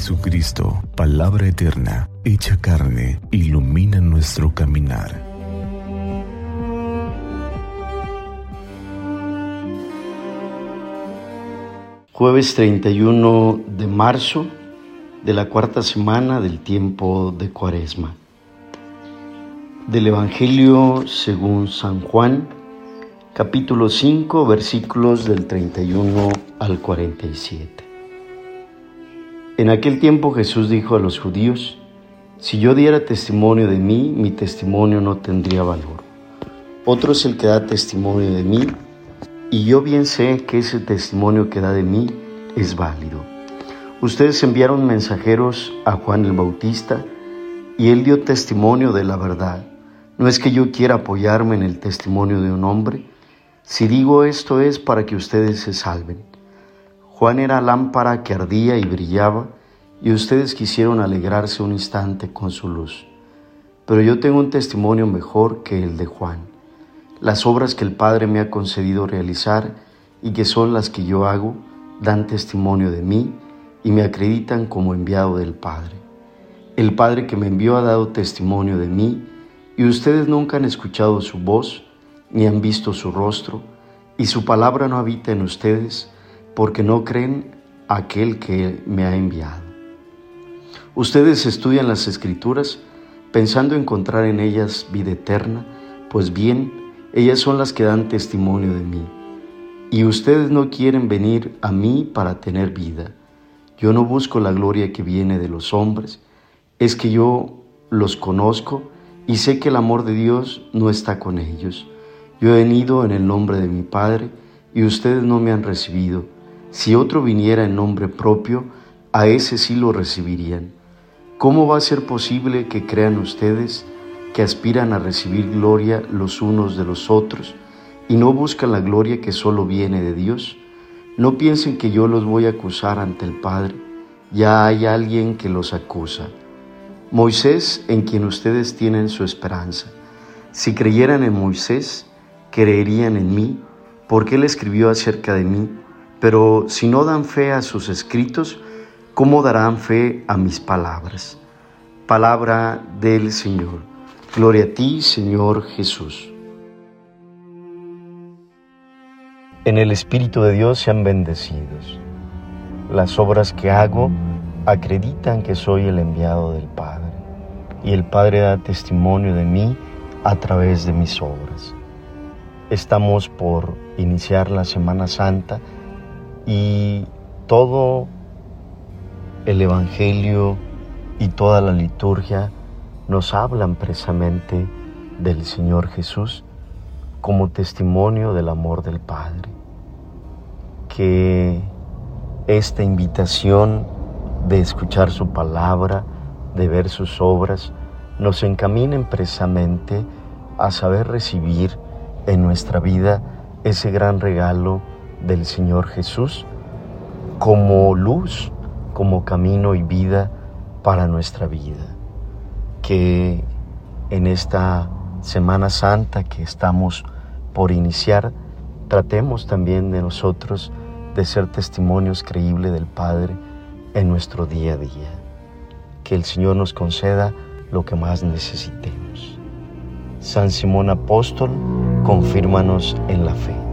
Jesucristo, palabra eterna, hecha carne, ilumina nuestro caminar. Jueves 31 de marzo de la cuarta semana del tiempo de Cuaresma. Del Evangelio según San Juan, capítulo 5, versículos del 31 al 47. En aquel tiempo Jesús dijo a los judíos, si yo diera testimonio de mí, mi testimonio no tendría valor. Otro es el que da testimonio de mí, y yo bien sé que ese testimonio que da de mí es válido. Ustedes enviaron mensajeros a Juan el Bautista, y él dio testimonio de la verdad. No es que yo quiera apoyarme en el testimonio de un hombre, si digo esto es para que ustedes se salven. Juan era lámpara que ardía y brillaba, y ustedes quisieron alegrarse un instante con su luz. Pero yo tengo un testimonio mejor que el de Juan. Las obras que el Padre me ha concedido realizar y que son las que yo hago, dan testimonio de mí y me acreditan como enviado del Padre. El Padre que me envió ha dado testimonio de mí, y ustedes nunca han escuchado su voz, ni han visto su rostro, y su palabra no habita en ustedes, porque no creen aquel que me ha enviado. Ustedes estudian las escrituras pensando encontrar en ellas vida eterna, pues bien, ellas son las que dan testimonio de mí. Y ustedes no quieren venir a mí para tener vida. Yo no busco la gloria que viene de los hombres, es que yo los conozco y sé que el amor de Dios no está con ellos. Yo he venido en el nombre de mi Padre y ustedes no me han recibido si otro viniera en nombre propio, a ese sí lo recibirían. ¿Cómo va a ser posible que crean ustedes que aspiran a recibir gloria los unos de los otros y no buscan la gloria que solo viene de Dios? No piensen que yo los voy a acusar ante el Padre, ya hay alguien que los acusa. Moisés, en quien ustedes tienen su esperanza. Si creyeran en Moisés, creerían en mí, porque él escribió acerca de mí pero si no dan fe a sus escritos, ¿cómo darán fe a mis palabras? Palabra del Señor. Gloria a ti, Señor Jesús. En el Espíritu de Dios sean bendecidos. Las obras que hago acreditan que soy el enviado del Padre, y el Padre da testimonio de mí a través de mis obras. Estamos por iniciar la Semana Santa y todo el Evangelio y toda la liturgia nos hablan precisamente del Señor Jesús como testimonio del amor del Padre. Que esta invitación de escuchar su palabra, de ver sus obras, nos encaminen precisamente a saber recibir en nuestra vida ese gran regalo del Señor Jesús como luz, como camino y vida para nuestra vida. Que en esta Semana Santa que estamos por iniciar, tratemos también de nosotros de ser testimonios creíbles del Padre en nuestro día a día. Que el Señor nos conceda lo que más necesitemos. San Simón Apóstol, confírmanos en la fe.